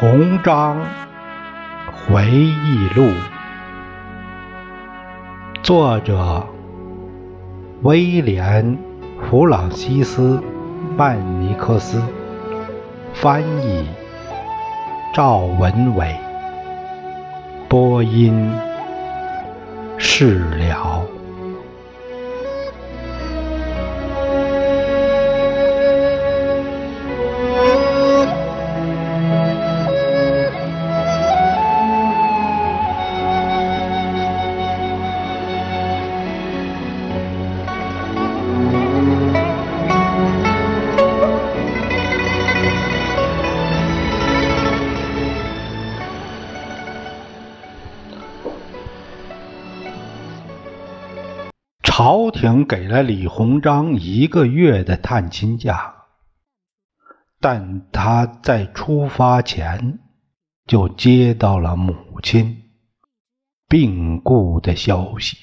红章回忆录，作者威廉·弗朗西斯·曼尼克斯，翻译赵文伟，播音释了。了李鸿章一个月的探亲假，但他在出发前就接到了母亲病故的消息。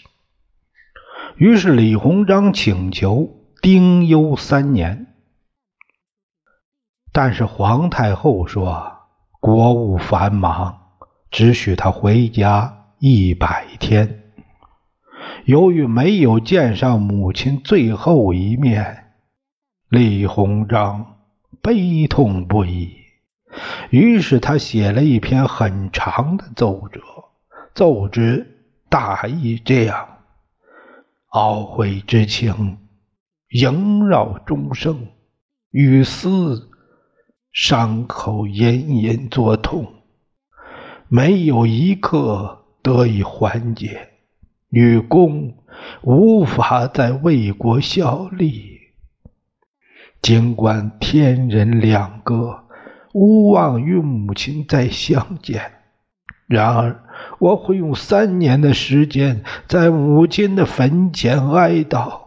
于是李鸿章请求丁忧三年，但是皇太后说国务繁忙，只许他回家一百天。由于没有见上母亲最后一面，李鸿章悲痛不已。于是他写了一篇很长的奏折，奏之大意这样：懊悔之情萦绕终生，与思伤口隐隐作痛，没有一刻得以缓解。女工无法在为国效力，尽管天人两隔，无望与母亲再相见。然而，我会用三年的时间在母亲的坟前哀悼。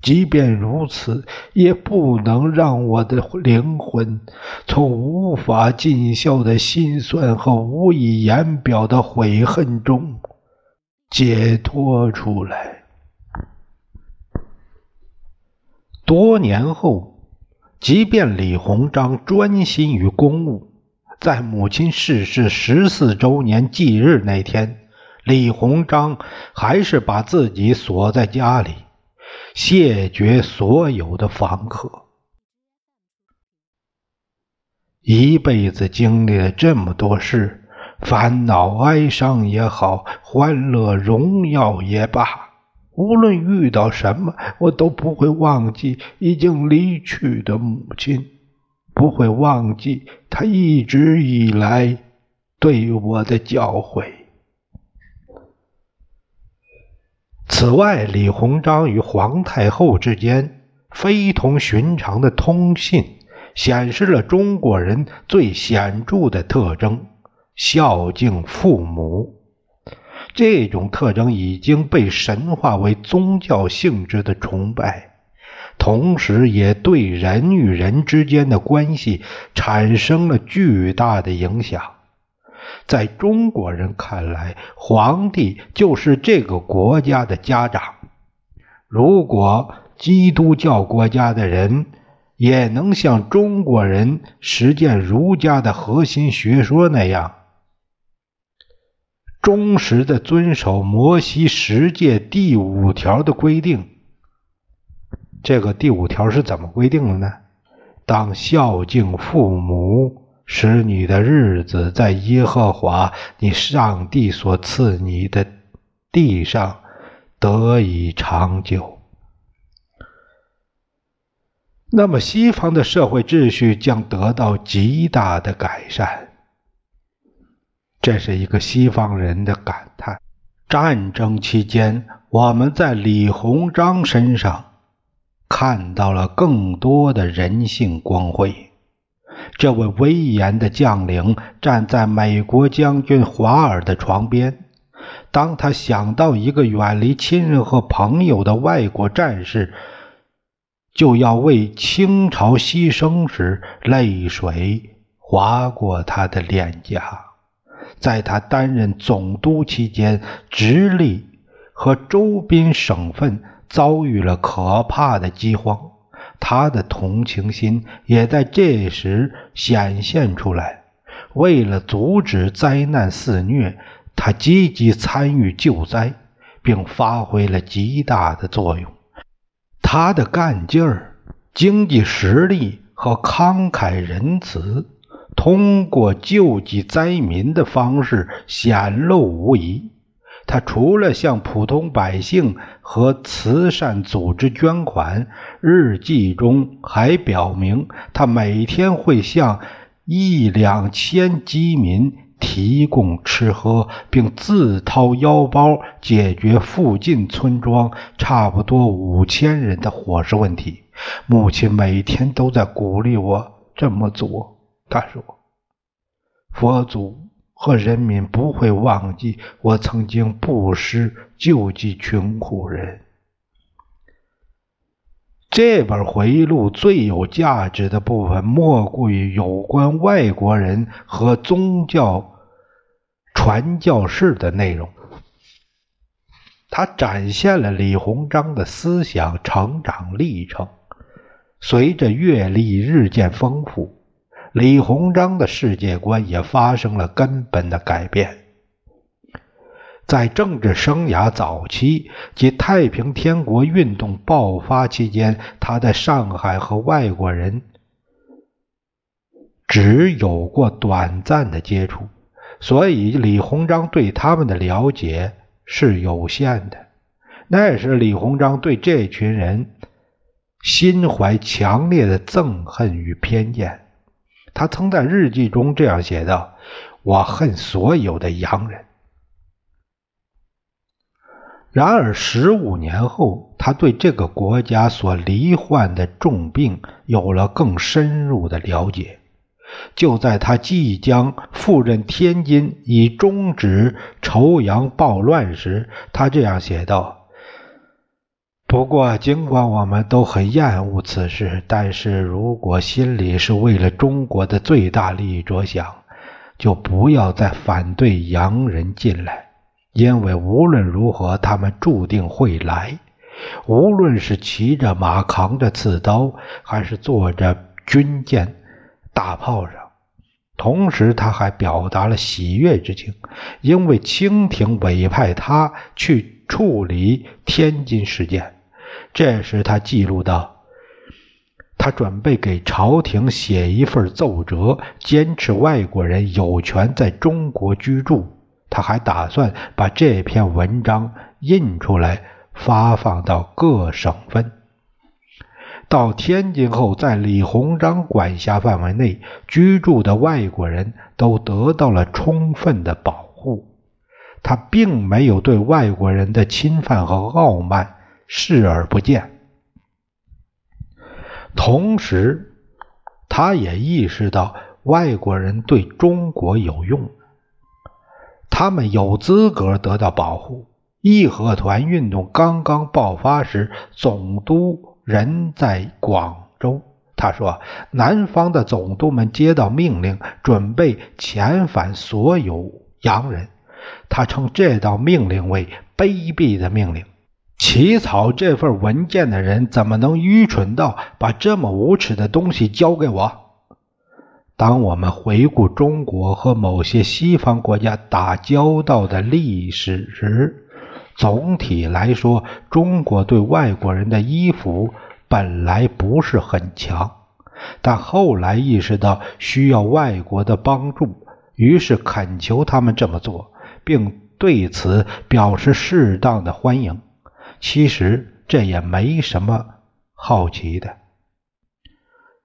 即便如此，也不能让我的灵魂从无法尽孝的心酸和无以言表的悔恨中。解脱出来。多年后，即便李鸿章专心于公务，在母亲逝世十四周年忌日那天，李鸿章还是把自己锁在家里，谢绝所有的访客。一辈子经历了这么多事。烦恼、哀伤也好，欢乐、荣耀也罢，无论遇到什么，我都不会忘记已经离去的母亲，不会忘记她一直以来对我的教诲。此外，李鸿章与皇太后之间非同寻常的通信，显示了中国人最显著的特征。孝敬父母，这种特征已经被神化为宗教性质的崇拜，同时也对人与人之间的关系产生了巨大的影响。在中国人看来，皇帝就是这个国家的家长。如果基督教国家的人也能像中国人实践儒家的核心学说那样，忠实的遵守摩西十诫第五条的规定。这个第五条是怎么规定的呢？当孝敬父母，使你的日子在耶和华你上帝所赐你的地上得以长久。那么，西方的社会秩序将得到极大的改善。这是一个西方人的感叹。战争期间，我们在李鸿章身上看到了更多的人性光辉。这位威严的将领站在美国将军华尔的床边，当他想到一个远离亲人和朋友的外国战士就要为清朝牺牲时，泪水划过他的脸颊。在他担任总督期间，直隶和周边省份遭遇了可怕的饥荒，他的同情心也在这时显现出来。为了阻止灾难肆虐，他积极参与救灾，并发挥了极大的作用。他的干劲儿、经济实力和慷慨仁慈，通过救济灾民的方式显露无遗。他除了向普通百姓和慈善组织捐款，日记中还表明，他每天会向一两千饥民提供吃喝，并自掏腰包解决附近村庄差不多五千人的伙食问题。母亲每天都在鼓励我这么做。他说：“佛祖。”和人民不会忘记我曾经布施救济穷苦人。这本回忆录最有价值的部分，莫过于有关外国人和宗教传教士的内容。它展现了李鸿章的思想成长历程，随着阅历日渐丰富。李鸿章的世界观也发生了根本的改变。在政治生涯早期及太平天国运动爆发期间，他在上海和外国人只有过短暂的接触，所以李鸿章对他们的了解是有限的。那时，李鸿章对这群人心怀强烈的憎恨与偏见。他曾在日记中这样写道：“我恨所有的洋人。”然而十五年后，他对这个国家所罹患的重病有了更深入的了解。就在他即将赴任天津，以终止仇洋暴乱时，他这样写道。不过，尽管我们都很厌恶此事，但是如果心里是为了中国的最大利益着想，就不要再反对洋人进来，因为无论如何，他们注定会来。无论是骑着马、扛着刺刀，还是坐着军舰、大炮上。同时，他还表达了喜悦之情，因为清廷委派他去处理天津事件。这时，他记录道：“他准备给朝廷写一份奏折，坚持外国人有权在中国居住。他还打算把这篇文章印出来，发放到各省份。到天津后，在李鸿章管辖范围内居住的外国人都得到了充分的保护。他并没有对外国人的侵犯和傲慢。”视而不见。同时，他也意识到外国人对中国有用，他们有资格得到保护。义和团运动刚刚爆发时，总督人在广州。他说：“南方的总督们接到命令，准备遣返所有洋人。他称这道命令为卑鄙的命令。”起草这份文件的人怎么能愚蠢到把这么无耻的东西交给我？当我们回顾中国和某些西方国家打交道的历史时，总体来说，中国对外国人的依附本来不是很强，但后来意识到需要外国的帮助，于是恳求他们这么做，并对此表示适当的欢迎。其实这也没什么好奇的。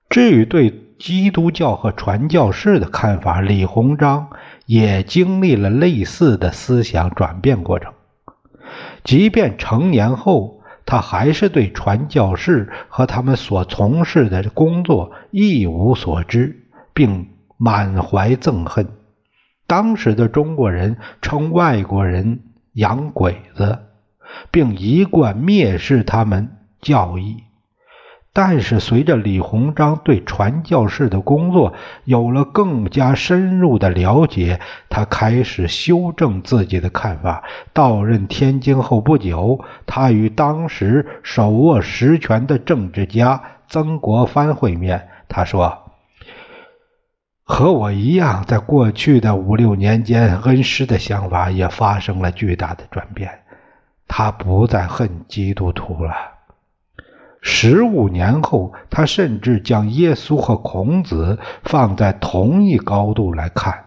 至于对基督教和传教士的看法，李鸿章也经历了类似的思想转变过程。即便成年后，他还是对传教士和他们所从事的工作一无所知，并满怀憎恨。当时的中国人称外国人“洋鬼子”。并一贯蔑视他们教义，但是随着李鸿章对传教士的工作有了更加深入的了解，他开始修正自己的看法。到任天津后不久，他与当时手握实权的政治家曾国藩会面。他说：“和我一样，在过去的五六年间，恩师的想法也发生了巨大的转变。他不再恨基督徒了。十五年后，他甚至将耶稣和孔子放在同一高度来看。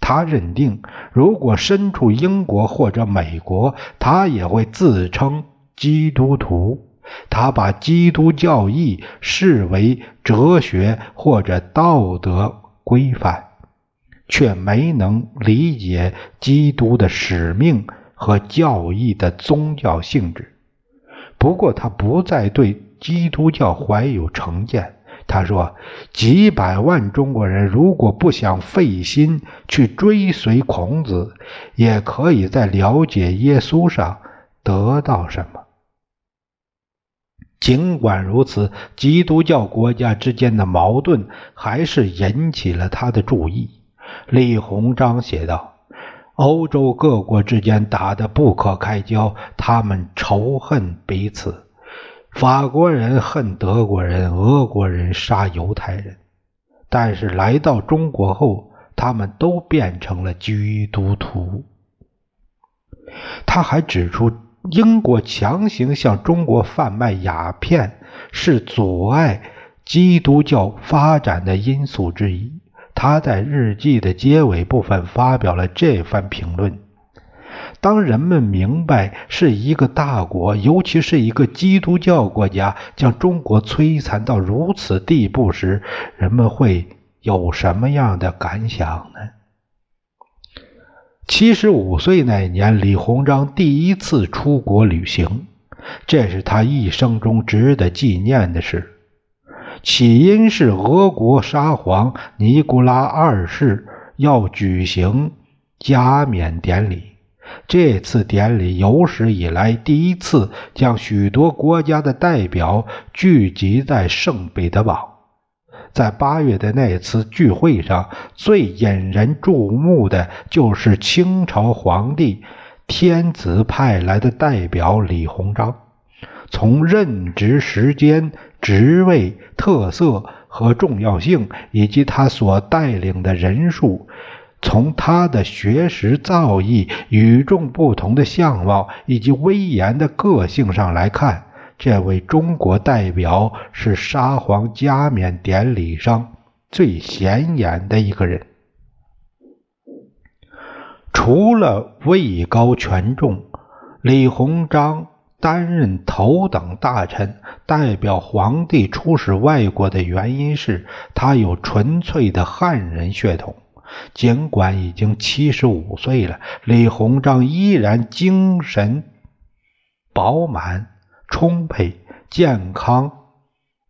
他认定，如果身处英国或者美国，他也会自称基督徒。他把基督教义视为哲学或者道德。规范，却没能理解基督的使命和教义的宗教性质。不过，他不再对基督教怀有成见。他说：“几百万中国人如果不想费心去追随孔子，也可以在了解耶稣上得到什么。”尽管如此，基督教国家之间的矛盾还是引起了他的注意。李鸿章写道：“欧洲各国之间打得不可开交，他们仇恨彼此。法国人恨德国人，俄国人杀犹太人。但是来到中国后，他们都变成了基督徒。”他还指出。英国强行向中国贩卖鸦片，是阻碍基督教发展的因素之一。他在日记的结尾部分发表了这番评论：当人们明白是一个大国，尤其是一个基督教国家，将中国摧残到如此地步时，人们会有什么样的感想呢？七十五岁那年，李鸿章第一次出国旅行，这是他一生中值得纪念的事。起因是俄国沙皇尼古拉二世要举行加冕典礼，这次典礼有史以来第一次将许多国家的代表聚集在圣彼得堡。在八月的那次聚会上，最引人注目的就是清朝皇帝天子派来的代表李鸿章。从任职时间、职位、特色和重要性，以及他所带领的人数，从他的学识造诣、与众不同的相貌以及威严的个性上来看。这位中国代表是沙皇加冕典礼上最显眼的一个人。除了位高权重，李鸿章担任头等大臣，代表皇帝出使外国的原因是他有纯粹的汉人血统。尽管已经七十五岁了，李鸿章依然精神饱满。充沛、健康、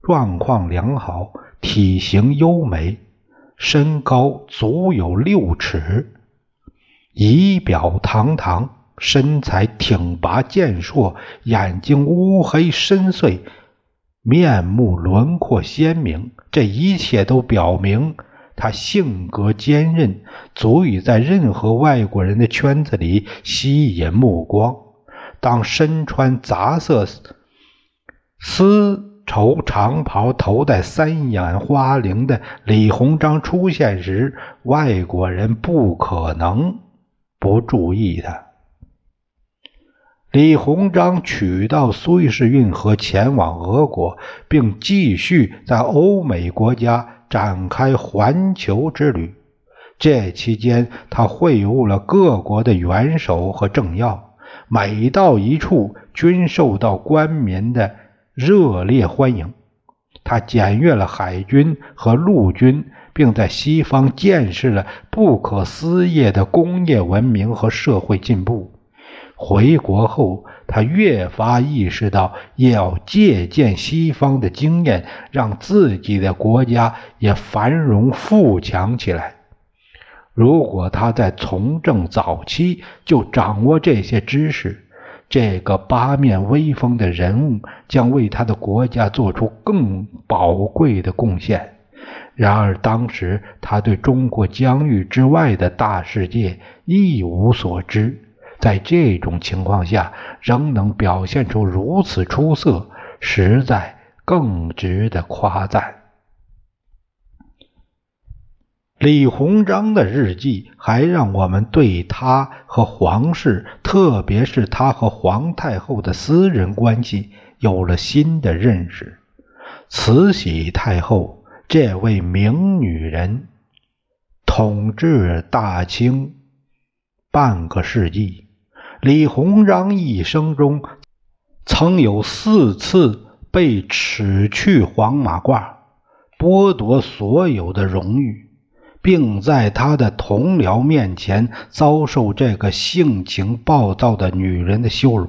状况良好，体型优美，身高足有六尺，仪表堂堂，身材挺拔健硕，眼睛乌黑深邃，面目轮廓鲜明。这一切都表明他性格坚韧，足以在任何外国人的圈子里吸引目光。当身穿杂色丝绸长袍、头戴三眼花翎的李鸿章出现时，外国人不可能不注意他。李鸿章取道苏伊士运河，前往俄国，并继续在欧美国家展开环球之旅。这期间，他会晤了各国的元首和政要。每到一处，均受到官民的热烈欢迎。他检阅了海军和陆军，并在西方见识了不可思议的工业文明和社会进步。回国后，他越发意识到要借鉴西方的经验，让自己的国家也繁荣富强起来。如果他在从政早期就掌握这些知识，这个八面威风的人物将为他的国家做出更宝贵的贡献。然而，当时他对中国疆域之外的大世界一无所知，在这种情况下仍能表现出如此出色，实在更值得夸赞。李鸿章的日记还让我们对他和皇室，特别是他和皇太后的私人关系有了新的认识。慈禧太后这位名女人，统治大清半个世纪。李鸿章一生中曾有四次被褫去黄马褂，剥夺所有的荣誉。并在他的同僚面前遭受这个性情暴躁的女人的羞辱，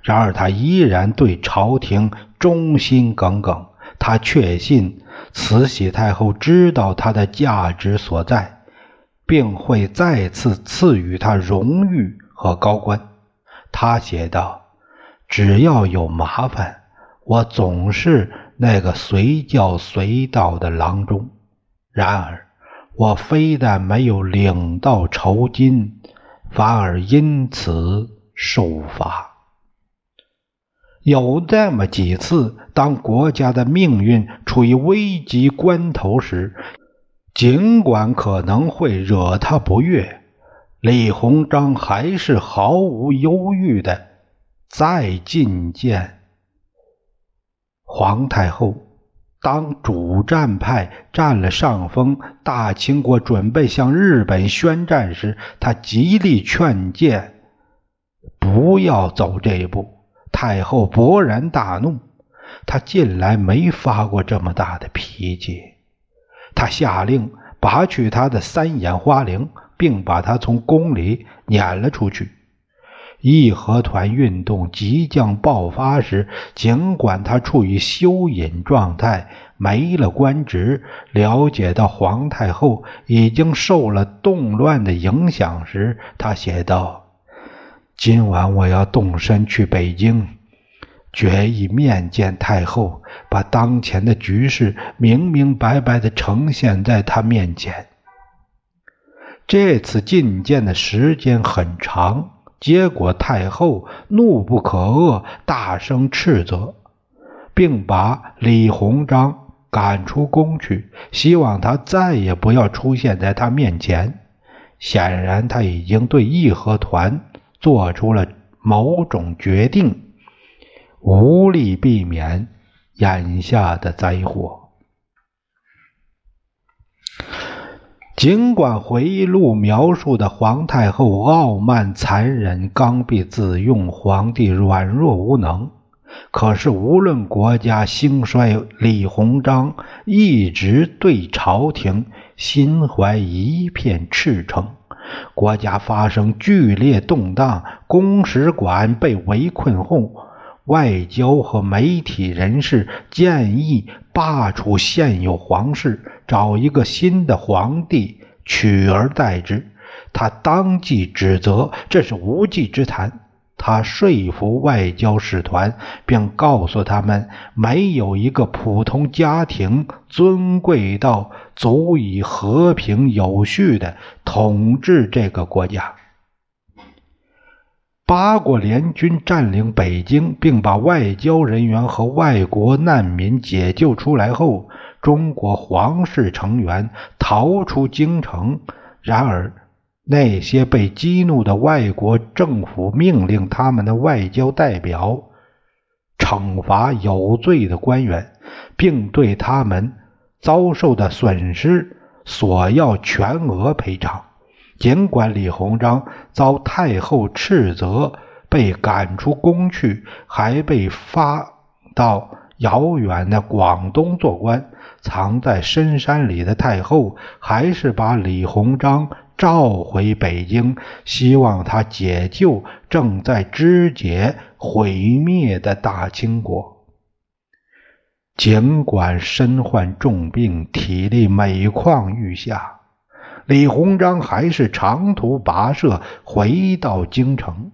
然而他依然对朝廷忠心耿耿。他确信慈禧太后知道他的价值所在，并会再次赐予他荣誉和高官。他写道：“只要有麻烦，我总是那个随叫随到的郎中。”然而。我非但没有领到酬金，反而因此受罚。有这么几次，当国家的命运处于危急关头时，尽管可能会惹他不悦，李鸿章还是毫无犹豫的再觐见皇太后。当主战派占了上风，大清国准备向日本宣战时，他极力劝谏不要走这一步。太后勃然大怒，他近来没发过这么大的脾气。他下令拔去他的三眼花翎，并把他从宫里撵了出去。义和团运动即将爆发时，尽管他处于休隐状态，没了官职，了解到皇太后已经受了动乱的影响时，他写道：“今晚我要动身去北京，决意面见太后，把当前的局势明明白白地呈现在她面前。”这次觐见的时间很长。结果，太后怒不可遏，大声斥责，并把李鸿章赶出宫去，希望他再也不要出现在他面前。显然，他已经对义和团做出了某种决定，无力避免眼下的灾祸。尽管回忆录描述的皇太后傲慢、残忍、刚愎自用，皇帝软弱无能，可是无论国家兴衰，李鸿章一直对朝廷心怀一片赤诚。国家发生剧烈动荡，公使馆被围困后。外交和媒体人士建议罢黜现有皇室，找一个新的皇帝取而代之。他当即指责这是无稽之谈。他说服外交使团，并告诉他们，没有一个普通家庭尊贵到足以和平有序地统治这个国家。八国联军占领北京，并把外交人员和外国难民解救出来后，中国皇室成员逃出京城。然而，那些被激怒的外国政府命令他们的外交代表惩罚有罪的官员，并对他们遭受的损失索要全额赔偿。尽管李鸿章遭太后斥责，被赶出宫去，还被发到遥远的广东做官，藏在深山里的太后还是把李鸿章召回北京，希望他解救正在肢解毁灭的大清国。尽管身患重病，体力每况愈下。李鸿章还是长途跋涉回到京城。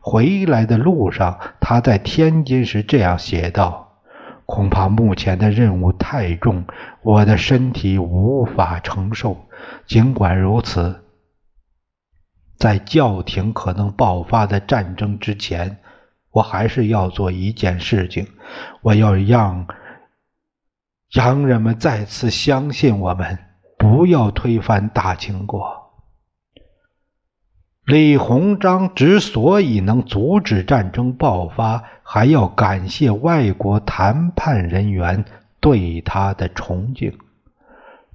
回来的路上，他在天津时这样写道：“恐怕目前的任务太重，我的身体无法承受。尽管如此，在教廷可能爆发的战争之前，我还是要做一件事情。我要让洋人们再次相信我们。”不要推翻大清国。李鸿章之所以能阻止战争爆发，还要感谢外国谈判人员对他的崇敬。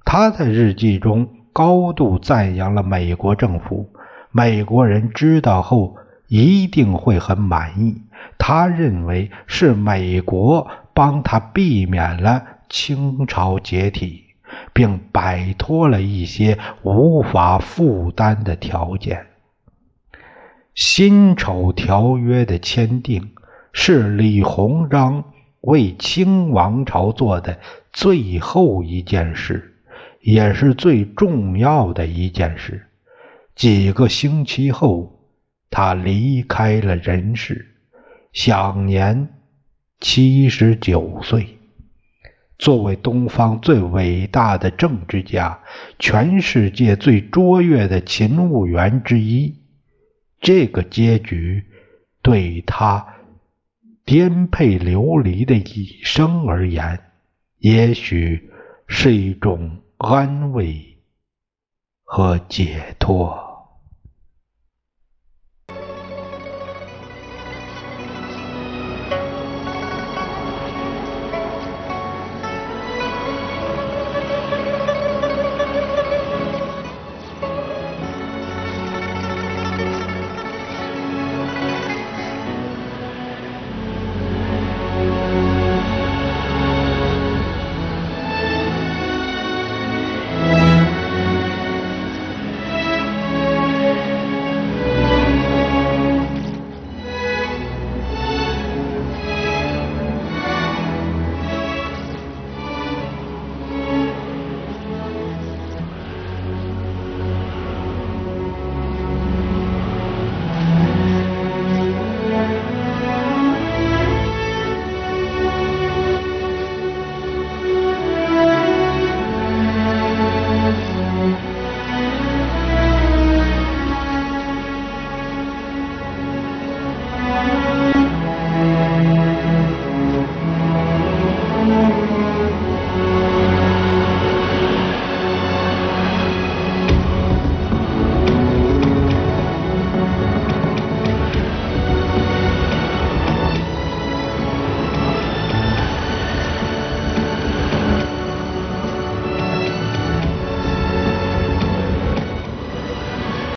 他在日记中高度赞扬了美国政府，美国人知道后一定会很满意。他认为是美国帮他避免了清朝解体，并摆脱了一些无法负担的条件。辛丑条约的签订是李鸿章为清王朝做的最后一件事，也是最重要的一件事。几个星期后，他离开了人世。享年七十九岁。作为东方最伟大的政治家，全世界最卓越的勤务员之一，这个结局对他颠沛流离的一生而言，也许是一种安慰和解脱。